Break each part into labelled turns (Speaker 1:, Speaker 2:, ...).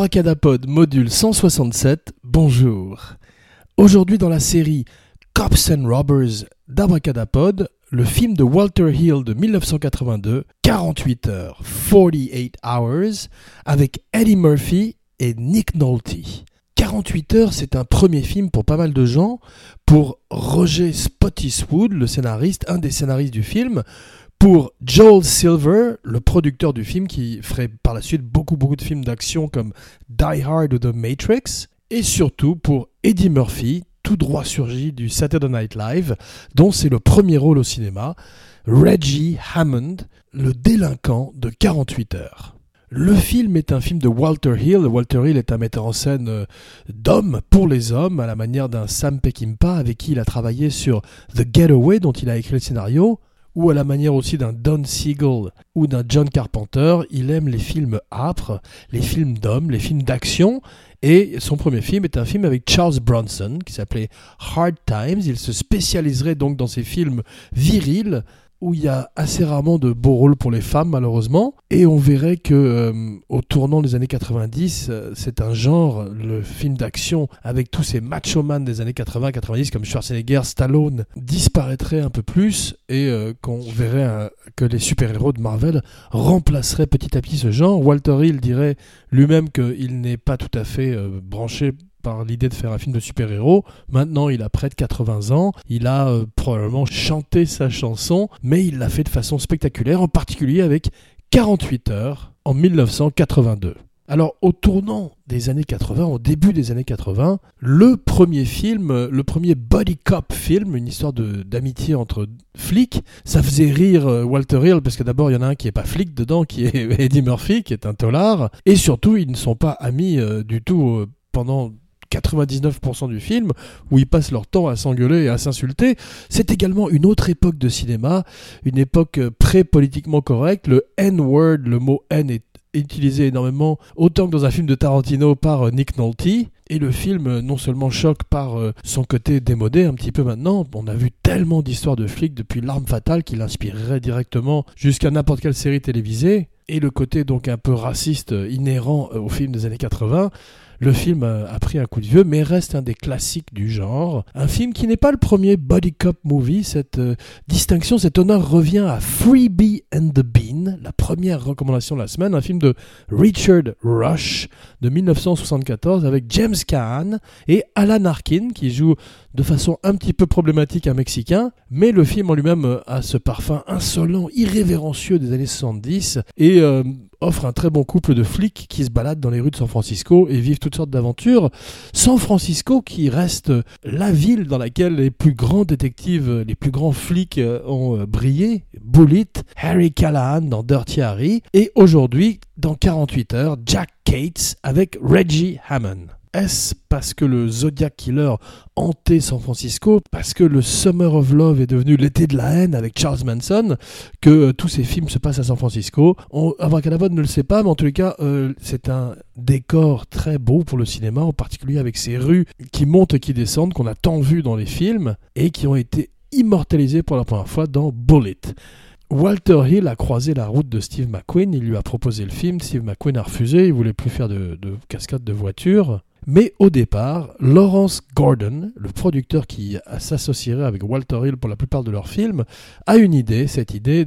Speaker 1: Abracadapod module 167, bonjour. Aujourd'hui dans la série Cops and Robbers d'Abracadapod, le film de Walter Hill de 1982, 48 heures, 48 hours, avec Eddie Murphy et Nick Nolte. 48 heures, c'est un premier film pour pas mal de gens. Pour Roger Spottiswoode, le scénariste, un des scénaristes du film. Pour Joel Silver, le producteur du film, qui ferait par la suite beaucoup beaucoup de films d'action comme Die Hard ou The Matrix. Et surtout pour Eddie Murphy, tout droit surgi du Saturday Night Live, dont c'est le premier rôle au cinéma, Reggie Hammond, le délinquant de 48 heures. Le film est un film de Walter Hill. Walter Hill est un metteur en scène euh, d'hommes pour les hommes, à la manière d'un Sam Peckinpah avec qui il a travaillé sur The Getaway, dont il a écrit le scénario, ou à la manière aussi d'un Don Siegel ou d'un John Carpenter. Il aime les films âpres, les films d'hommes, les films d'action. Et son premier film est un film avec Charles Bronson qui s'appelait Hard Times. Il se spécialiserait donc dans ces films virils où il y a assez rarement de beaux rôles pour les femmes malheureusement. Et on verrait que euh, au tournant des années 90 euh, c'est un genre le film d'action avec tous ces macho man des années 80 90 comme Schwarzenegger Stallone disparaîtrait un peu plus. Et euh, qu'on verrait que les super-héros de Marvel remplaceraient petit à petit ce genre. Walter Hill dirait lui-même qu'il n'est pas tout à fait branché par l'idée de faire un film de super-héros. Maintenant, il a près de 80 ans. Il a euh, probablement chanté sa chanson, mais il l'a fait de façon spectaculaire, en particulier avec 48 heures en 1982. Alors, au tournant des années 80, au début des années 80, le premier film, le premier body cop film, une histoire d'amitié entre flics, ça faisait rire euh, Walter Hill parce que d'abord il y en a un qui est pas flic dedans, qui est Eddie Murphy, qui est un tolard, et surtout ils ne sont pas amis euh, du tout pendant 99% du film, où ils passent leur temps à s'engueuler et à s'insulter. C'est également une autre époque de cinéma, une époque euh, pré-politiquement correcte. Le N-word, le mot N est utilisé énormément, autant que dans un film de Tarantino par euh, Nick Nolte. Et le film euh, non seulement choque par son côté démodé un petit peu maintenant, on a vu tellement d'histoires de flics depuis L'arme fatale qu'il inspirerait directement jusqu'à n'importe quelle série télévisée, et le côté donc un peu raciste inhérent au film des années 80, le film a pris un coup de vieux, mais reste un des classiques du genre. Un film qui n'est pas le premier body cop movie. Cette euh, distinction, cet honneur revient à Freebie and the Bean, la première recommandation de la semaine, un film de Richard Rush de 1974 avec James Caan et Alan Arkin qui joue de façon un petit peu problématique un Mexicain, mais le film en lui-même a ce parfum insolent, irrévérencieux des années 70 et euh, offre un très bon couple de flics qui se baladent dans les rues de San Francisco et vivent toutes sortes d'aventures. San Francisco qui reste la ville dans laquelle les plus grands détectives, les plus grands flics euh, ont euh, brillé. Bullitt, Harry Callahan dans Dirty Harry et aujourd'hui dans 48 heures, Jack Cates avec Reggie Hammond. Est-ce parce que le Zodiac Killer hantait San Francisco, parce que le Summer of Love est devenu l'été de la haine avec Charles Manson, que euh, tous ces films se passent à San Francisco On, Abracadabra ne le sait pas, mais en tous les cas, euh, c'est un décor très beau pour le cinéma, en particulier avec ces rues qui montent et qui descendent, qu'on a tant vu dans les films, et qui ont été immortalisées pour la première fois dans Bullet. Walter Hill a croisé la route de Steve McQueen, il lui a proposé le film, Steve McQueen a refusé, il voulait plus faire de, de cascade de voiture. Mais au départ, Lawrence Gordon, le producteur qui s'associerait avec Walter Hill pour la plupart de leurs films, a une idée, cette idée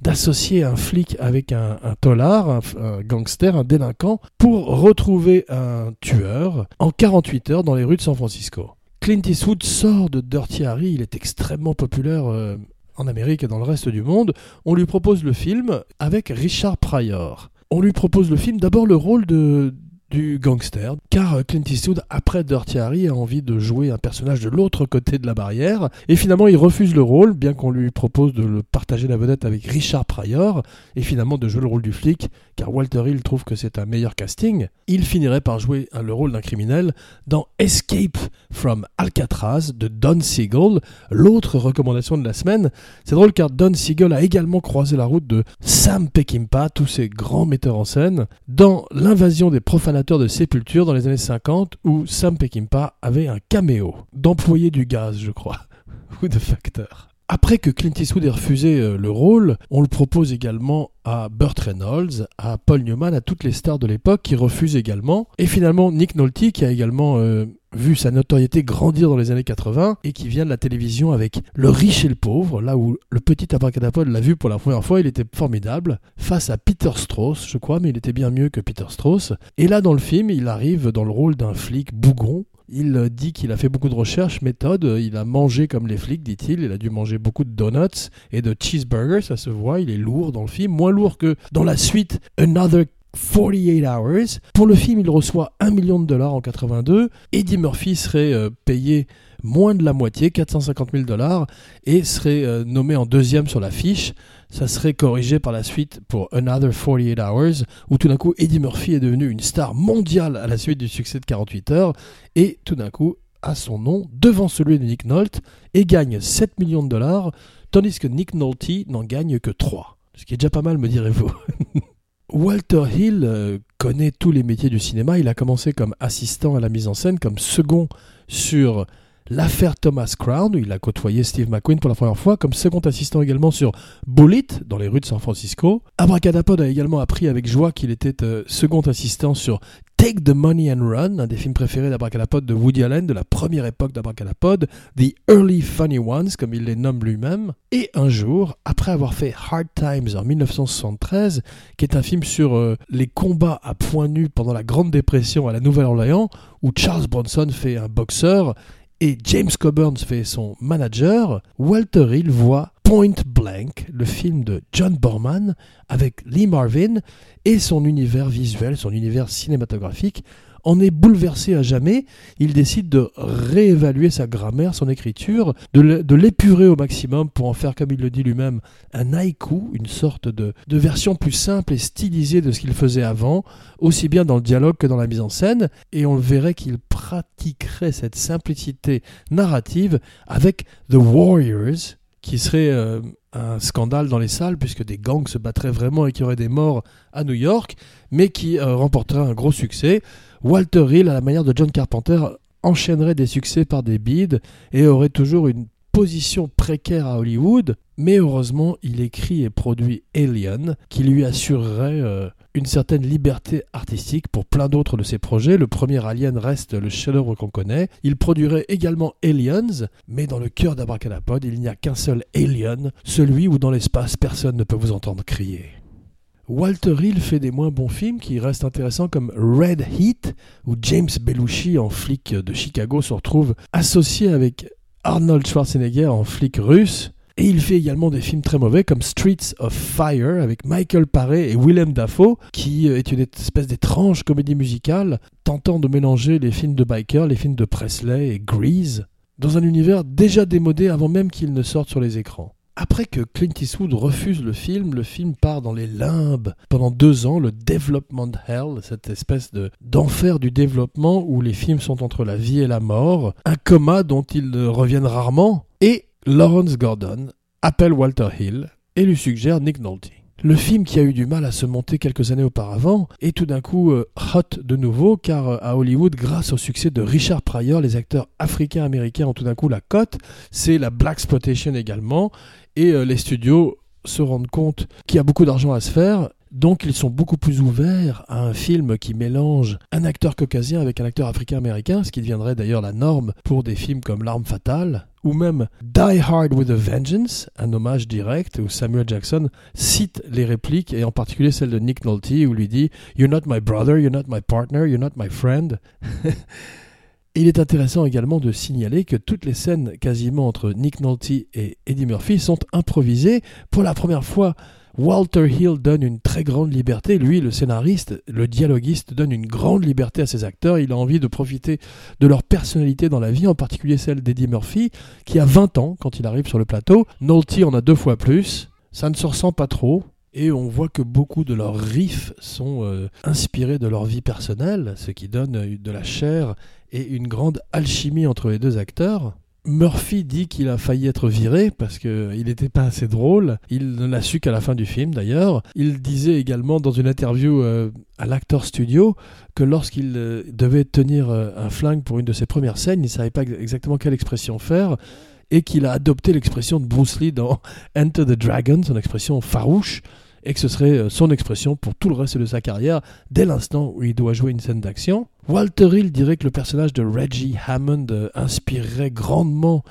Speaker 1: d'associer un flic avec un, un tolard, un, gangster, un délinquant, pour retrouver un tueur en 48 heures dans les rues de San Francisco. Clint Eastwood sort de Dirty Harry, il est extrêmement populaire euh, en Amérique et dans le reste du monde. On lui propose le film avec Richard Pryor. On lui propose le film, d'abord le rôle de, du gangster, car euh, Clint Eastwood, après Dirty Harry, a envie de jouer un personnage de l'autre côté de la barrière, et finalement il refuse le rôle, bien qu'on lui propose de le partager la vedette avec Richard Pryor, et finalement de jouer le rôle du flic, car Walter Hill trouve que c'est un meilleur casting. Il finirait par jouer le rôle d'un criminel dans Escape from Alcatraz de Don Siegel, l'autre recommandation de la semaine. C'est drôle car Don Siegel a également croisé la route de Sam Peckinpah, tous ces grands metteurs en scène, dans L'invasion des profanateurs de Sépulture dans les années 50 où Sam Peckinpah avait un caméo d'employé du gaz, je crois, ou de facteur. Après que Clint Eastwood ait refusé euh, le rôle, on le propose également à Burt Reynolds, à Paul Newman, à toutes les stars de l'époque qui refusent également. Et finalement, Nick Nolte, qui a également euh, vu sa notoriété grandir dans les années 80 et qui vient de la télévision avec Le riche et le pauvre, là où le petit abracadapod l'a vu pour la première fois, il était formidable, face à Peter Strauss, je crois, mais il était bien mieux que Peter Strauss. Et là, dans le film, il arrive dans le rôle d'un flic bougon, il dit qu'il a fait beaucoup de recherches, méthodes, il a mangé comme les flics, dit-il, il a dû manger beaucoup de donuts et de cheeseburgers, ça se voit, il est lourd dans le film, moins lourd que dans la suite Another 48 Hours. Pour le film, il reçoit 1 million de dollars en 82. Eddie Murphy serait euh, payé moins de la moitié, 450 000 dollars, et serait euh, nommé en deuxième sur l'affiche. Ça serait corrigé par la suite pour Another 48 Hours, où tout d'un coup Eddie Murphy est devenu une star mondiale à la suite du succès de 48 heures, et tout d'un coup a son nom devant celui de Nick Nolte, et gagne 7 millions de dollars, tandis que Nick Nolte n'en gagne que 3. Ce qui est déjà pas mal, me direz-vous. Walter Hill euh, connaît tous les métiers du cinéma. Il a commencé comme assistant à la mise en scène, comme second sur l'affaire Thomas Crown, où il a côtoyé Steve McQueen pour la première fois, comme second assistant également sur Bullet, dans les rues de San Francisco. Abracadapod a également appris avec joie qu'il était euh, second assistant sur Take the Money and Run, un des films préférés d'Abracadapod de Woody Allen, de la première époque d'Abracadapod, The Early Funny Ones, comme il les nomme lui-même. Et un jour, après avoir fait Hard Times en 1973, qui est un film sur euh, les combats à poings nus pendant la Grande Dépression à la Nouvelle-Orléans, où Charles Bronson fait un boxeur et James Coburn fait son manager, Walter Hill voit Point Blank, le film de John Borman, avec Lee Marvin et son univers visuel, son univers cinématographique, en est bouleversé à jamais. Il décide de réévaluer sa grammaire, son écriture, de l'épurer au maximum pour en faire, comme il le dit lui-même, un haïku, une sorte de, version plus simple et stylisée de ce qu'il faisait avant, aussi bien dans le dialogue que dans la mise en scène. Et on verrait qu'il pratiquerait cette simplicité narrative avec The Warriors, qui serait euh, un scandale dans les salles puisque des gangs se battraient vraiment et qu'il y aurait des morts à New York, mais qui euh, remporterait un gros succès. Walter Hill, à la manière de John Carpenter, enchaînerait des succès par des bides et aurait toujours une position précaire à Hollywood, mais heureusement il écrit et produit Alien, qui lui assurerait euh, une certaine liberté artistique pour plein d'autres de ses projets. Le premier Alien reste le chef-d'œuvre qu'on connaît. Il produirait également Aliens, mais dans le cœur d'Abracadapod, il n'y a qu'un seul Alien, celui où dans l'espace personne ne peut vous entendre crier. Walter Hill fait des moins bons films qui restent intéressants comme Red Heat, où James Belushi en flic de Chicago se retrouve associé avec Arnold Schwarzenegger en flic russe. Et il fait également des films très mauvais comme Streets of Fire avec Michael Paré et Willem Dafoe, qui est une espèce d'étrange comédie musicale tentant de mélanger les films de biker, les films de Presley et Grease, dans un univers déjà démodé avant même qu'il ne sorte sur les écrans. Après que Clint Eastwood refuse le film, le film part dans les limbes pendant deux ans, le Development Hell, cette espèce de d'enfer du développement où les films sont entre la vie et la mort, un coma dont ils reviennent rarement, et Lawrence Gordon appelle Walter Hill et lui suggère Nick Nolte. Le film qui a eu du mal à se monter quelques années auparavant est tout d'un coup euh, hot de nouveau car euh, à Hollywood, grâce au succès de Richard Pryor, les acteurs africains-américains ont tout d'un coup la cote. C'est la Black Exploitation également et euh, les studios se rendent compte qu'il y a beaucoup d'argent à se faire donc ils sont beaucoup plus ouverts à un film qui mélange un acteur caucasien avec un acteur africain-américain, ce qui deviendrait d'ailleurs la norme pour des films comme L'arme fatale, ou même Die Hard with a Vengeance, un hommage direct où Samuel Jackson cite les répliques, et en particulier celle de Nick Nolte, où lui dit You're not my brother, you're not my partner, you're not my friend. Il est intéressant également de signaler que toutes les scènes quasiment entre Nick Nolte et Eddie Murphy sont improvisées. Pour la première fois, Walter Hill donne une très grande liberté. Lui, le scénariste, le dialoguiste, donne une grande liberté à ses acteurs. Il a envie de profiter de leur personnalité dans la vie, en particulier celle d'Eddie Murphy, qui a 20 ans quand il arrive sur le plateau. Nolte en a deux fois plus. Ça ne se ressent pas trop. Et on voit que beaucoup de leurs riffs sont euh, inspirés de leur vie personnelle, ce qui donne de la chair et une grande alchimie entre les deux acteurs. Murphy dit qu'il a failli être viré parce qu'il n'était pas assez drôle. Il ne l'a su qu'à la fin du film d'ailleurs. Il disait également dans une interview euh, à l'Actor Studio que lorsqu'il euh, devait tenir euh, un flingue pour une de ses premières scènes, il ne savait pas exactement quelle expression faire. et qu'il a adopté l'expression de Bruce Lee dans Enter the Dragon, son expression farouche, et que ce serait euh, son expression pour tout le reste de sa carrière dès l'instant où il doit jouer une scène d'action. Walter Hill dirait que le personnage de Reggie Hammond euh, inspirerait grandement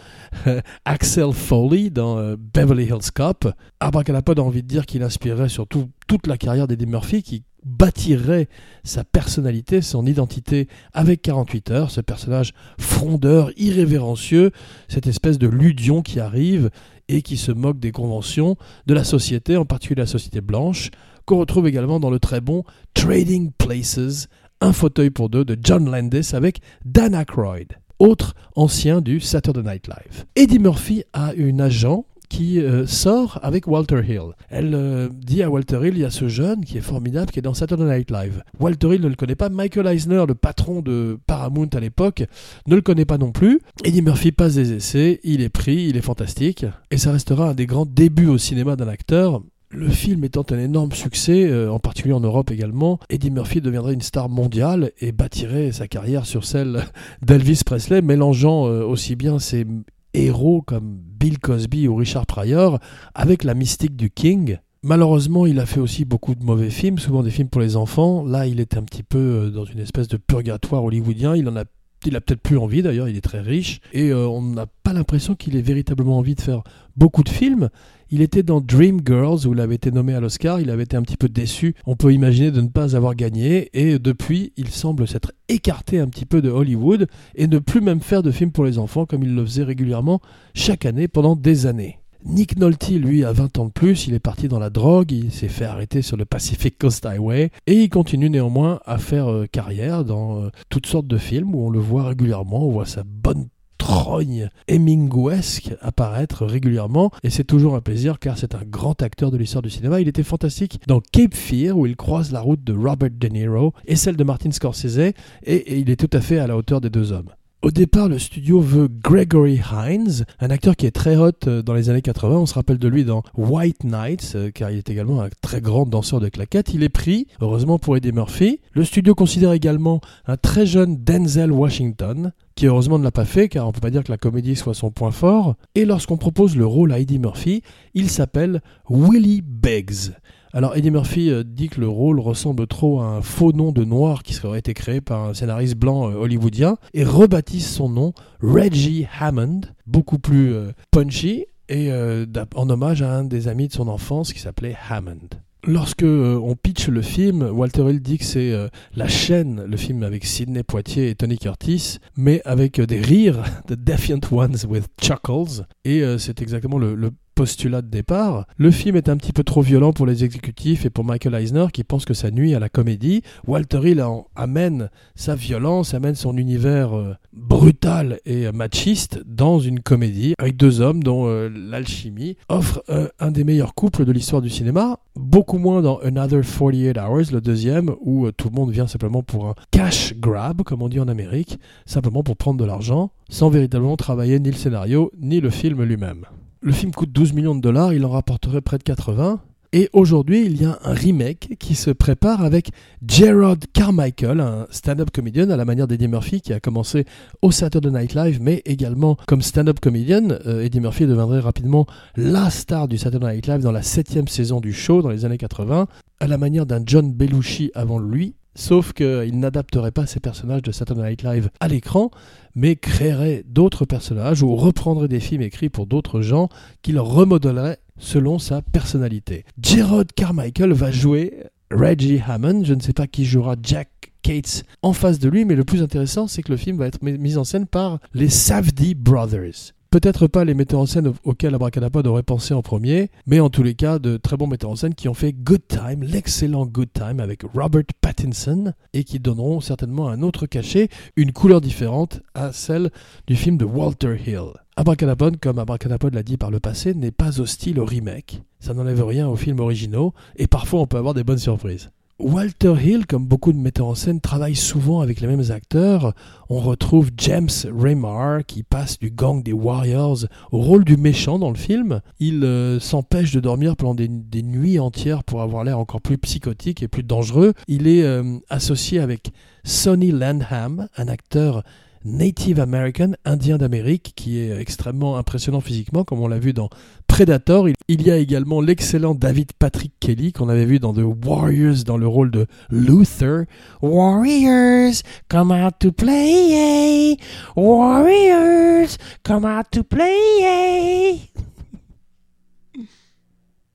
Speaker 1: euh, Axel Foley dans Beverly Hills Cop. Abracadapod a envie de dire qu'il inspirerait surtout toute la carrière d'Eddie Murphy qui bâtirait sa personnalité, son identité avec 48 heures, ce personnage frondeur, irrévérencieux, cette espèce de ludion qui arrive et qui se moque des conventions de la société, en particulier la société blanche, qu'on retrouve également dans le très bon Trading Places, un fauteuil pour deux de John Landis avec Dan Aykroyd, autre ancien du Saturday Night Live. Eddie Murphy a une agent qui euh, sort avec Walter Hill. Elle euh, dit à Walter Hill, il y a ce jeune qui est formidable, qui est dans Saturday Night Live. Walter Hill ne le connaît pas. Michael Eisner, le patron de Paramount à l'époque, ne le connaît pas non plus. Eddie Murphy passe des essais, il est pris, il est fantastique. Et ça restera un des grands débuts au cinéma d'un acteur. Le film étant un énorme succès, euh, en particulier en Europe également, Eddie Murphy deviendrait une star mondiale et bâtirait sa carrière sur celle d'Elvis Presley, mélangeant aussi bien ses héros comme Bill Cosby ou Richard Pryor avec la mystique du King. Malheureusement, il a fait aussi beaucoup de mauvais films, souvent des films pour les enfants. Là, il était un petit peu euh, dans une espèce de purgatoire hollywoodien. Il en a il a peut-être plus envie d'ailleurs, il est très riche, et euh, on n'a pas l'impression qu'il ait véritablement envie de faire beaucoup de films. Il était dans Dream Girls où il avait été nommé à l'Oscar, il avait été un petit peu déçu, on peut imaginer de ne pas avoir gagné, et depuis il semble s'être écarté un petit peu de Hollywood et ne plus même faire de films pour les enfants comme il le faisait régulièrement chaque année pendant des années. Nick Nolte, lui, a 20 ans de plus, il est parti dans la drogue, il s'est fait arrêter sur le Pacific Coast Highway, et il continue néanmoins à faire euh, carrière dans euh, toutes sortes de films où on le voit régulièrement, on voit sa bonne trogne Hemingwesque apparaître régulièrement et c'est toujours un plaisir car c'est un grand acteur de l'histoire du cinéma. Il était fantastique dans Cape Fear où il croise la route de Robert De Niro et celle de Martin Scorsese et, et il est tout à fait à la hauteur des deux hommes. Au départ, le studio veut Gregory Hines, un acteur qui est très hot euh, dans les années 80. On se rappelle de lui dans White Nights, euh, car il est également un très grand danseur de claquettes. Il est pris, heureusement pour Eddie Murphy. Le studio considère également un très jeune Denzel Washington, qui heureusement ne l'a pas fait, car on ne peut pas dire que la comédie soit son point fort. Et lorsqu'on propose le rôle à Eddie Murphy, il s'appelle Willie Beggs. Alors Eddie Murphy euh, dit que le rôle ressemble trop à un faux nom de noir qui serait été créé par un scénariste blanc euh, hollywoodien et rebaptise son nom Reggie Hammond, beaucoup plus euh, punchy et en hommage à un des amis de son enfance qui s'appelait Hammond. Lorsque on pitch le film, Walter Hill dit que c'est la chaîne, le film avec Sidney Poitier et Tony Curtis, mais avec des rires, The Defiant Ones with Chuckles, et c'est exactement le, le postulat de départ. Le film est un petit peu trop violent pour les exécutifs et pour Michael Eisner qui pense que ça nuit à la comédie. Walter Hill amène sa violence, amène son univers euh, brutal et machiste dans une comédie avec deux hommes dont euh, l'alchimie offre euh, un des meilleurs couples de l'histoire du cinéma. Beaucoup moins dans Another 48 Hours, le deuxième, où tout le monde vient simplement pour un cash grab, comme on dit en Amérique, simplement pour prendre de l'argent, sans véritablement travailler ni le scénario ni le film lui-même. Le film coûte 12 millions de dollars, il en rapporterait près de 80. Et aujourd'hui, il y a un remake qui se prépare avec Gerard Carmichael, un stand-up comédien à la manière d'Eddie Murphy qui a commencé au Saturday Night Live, mais également comme stand-up comédien. Euh, Eddie Murphy deviendrait rapidement la star du Saturday Night Live dans la septième saison du show dans les années 80, à la manière d'un John Belushi avant lui. Sauf qu'il n'adapterait pas ses personnages de Saturday Night Live à l'écran, mais créerait d'autres personnages ou reprendrait des films écrits pour d'autres gens qu'il remodelerait selon sa personnalité. Gerard Carmichael va jouer Reggie Hammond, je ne sais pas qui jouera Jack Cates en face de lui, mais le plus intéressant, c'est que le film va être mis en scène par les Safdie Brothers. Peut-être pas les metteurs en scène auxquels Abracadapod aurait pensé en premier, mais en tous les cas de très bons metteurs en scène qui ont fait Good Time, l'excellent Good Time avec Robert Pattinson, et qui donneront certainement un autre cachet, une couleur différente à celle du film de Walter Hill. Abracadapod, comme Abracadapod l'a dit par le passé, n'est pas hostile au remake. Ça n'enlève rien aux films originaux, et parfois on peut avoir des bonnes surprises. Walter Hill, comme beaucoup de metteurs en scène, travaille souvent avec les mêmes acteurs. On retrouve James Remar qui passe du gang des Warriors au rôle du méchant dans le film. Il euh, s'empêche de dormir pendant des, nuits entières pour avoir l'air encore plus psychotique et plus dangereux. Il est euh, associé avec Sonny Landham, un acteur Native American, indien d'Amérique, qui est extrêmement impressionnant physiquement, comme on l'a vu dans Predator. Il y a également l'excellent David Patrick Kelly, qu'on avait vu dans The Warriors dans le rôle de Luther. Warriors, come out to play, Warriors, come out to play,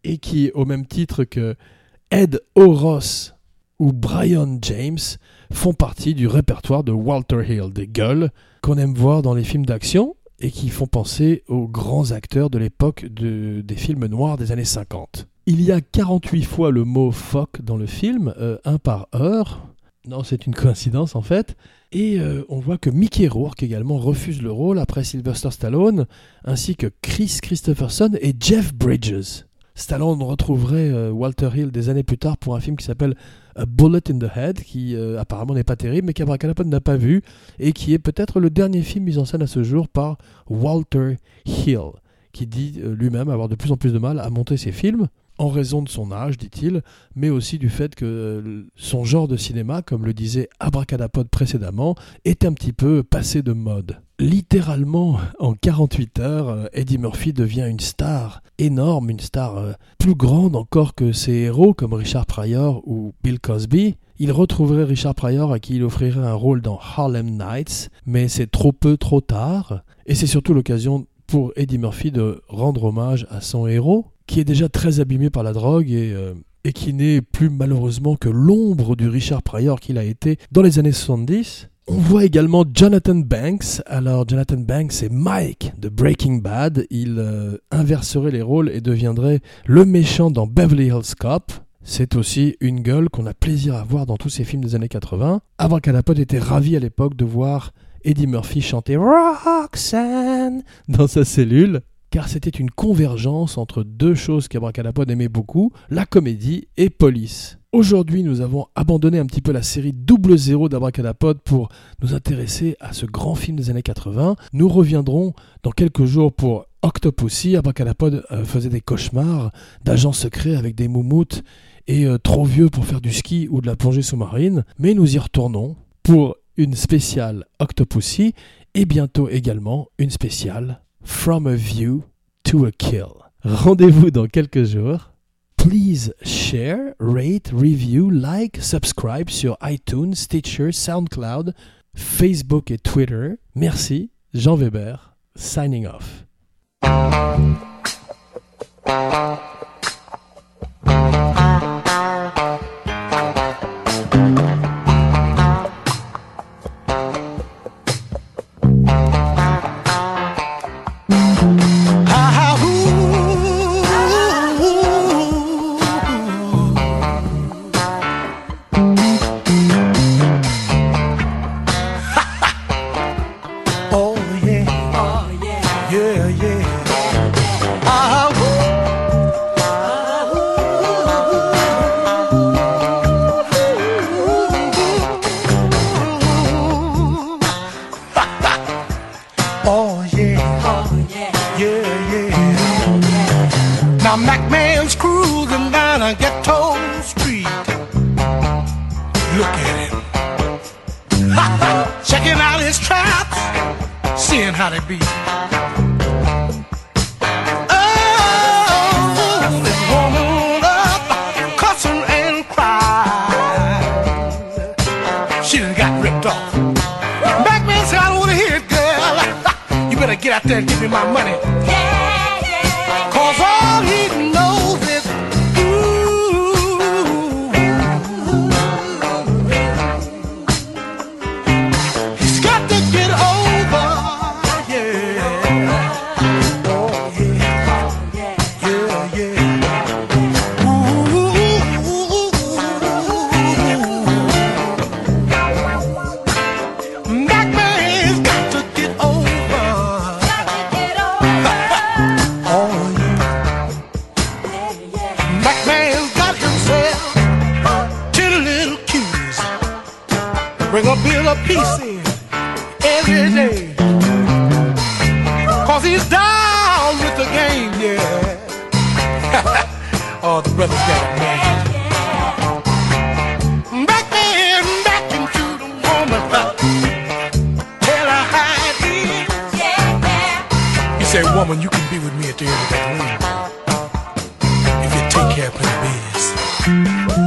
Speaker 1: Et qui, au même titre que Ed Oros ou Brian James, font partie du répertoire de Walter Hill, des gueules qu'on aime voir dans les films d'action et qui font penser aux grands acteurs de l'époque de, des films noirs des années 50. Il y a 48 fois le mot fuck dans le film, euh, un par heure. Non, c'est une coïncidence en fait. Et euh, on voit que Mickey Rourke également refuse le rôle après Sylvester Stallone, ainsi que Chris Christopherson et Jeff Bridges. Stallone retrouverait euh, Walter Hill des années plus tard pour un film qui s'appelle A Bullet in the Head, qui euh, apparemment n'est pas terrible, mais qu'Abracadapod n'a pas vu, et qui est peut-être le dernier film mis en scène à ce jour par Walter Hill, qui dit euh, lui-même avoir de plus en plus de mal à monter ses films en raison de son âge, dit-il, mais aussi du fait que son genre de cinéma, comme le disait Abracadapod précédemment, est un petit peu passé de mode. Littéralement, en 48 heures, euh, Eddie Murphy devient une star énorme, une star euh, plus grande encore que ses héros comme Richard Pryor ou Bill Cosby. Il retrouverait Richard Pryor à qui il offrirait un rôle dans Harlem Nights, mais c'est trop peu, trop tard. Et c'est surtout l'occasion pour Eddie Murphy de rendre hommage à son héros, qui est déjà très abîmé par la drogue et, euh, et qui n'est plus malheureusement que l'ombre du Richard Pryor qu'il a été dans les années 70. On voit également Jonathan Banks. Alors Jonathan Banks c'est Mike de Breaking Bad. Il euh, inverserait les rôles et deviendrait le méchant dans Beverly Hills Cop. C'est aussi une gueule qu'on a plaisir à voir dans tous ces films des années 80. Abracadapod était ravi à l'époque de voir Eddie Murphy chanter Roxanne dans sa cellule car c'était une convergence entre deux choses qu'Abracadapod aimait beaucoup, la comédie et Police. Aujourd'hui, nous avons abandonné un petit peu la série Double Zéro d'Abracadapod pour nous intéresser à ce grand film des années 80. Nous reviendrons dans quelques jours pour Octopussy. Abracadapod euh, faisait des cauchemars d'agents secrets avec des moumoutes et euh, trop vieux pour faire du ski ou de la plongée sous-marine. Mais nous y retournons pour une spéciale Octopussy et bientôt également une spéciale From a View to a Kill. Rendez-vous dans quelques jours. Please share, rate, review, like, subscribe sur iTunes, Stitcher, SoundCloud, Facebook et Twitter. Merci, Jean Weber, signing off.
Speaker 2: how they be. Oh, this woman up, cussing and crying. She done got ripped off. Back man said, I don't want to hear it, girl. you better get out there and give me my money. que é proibido.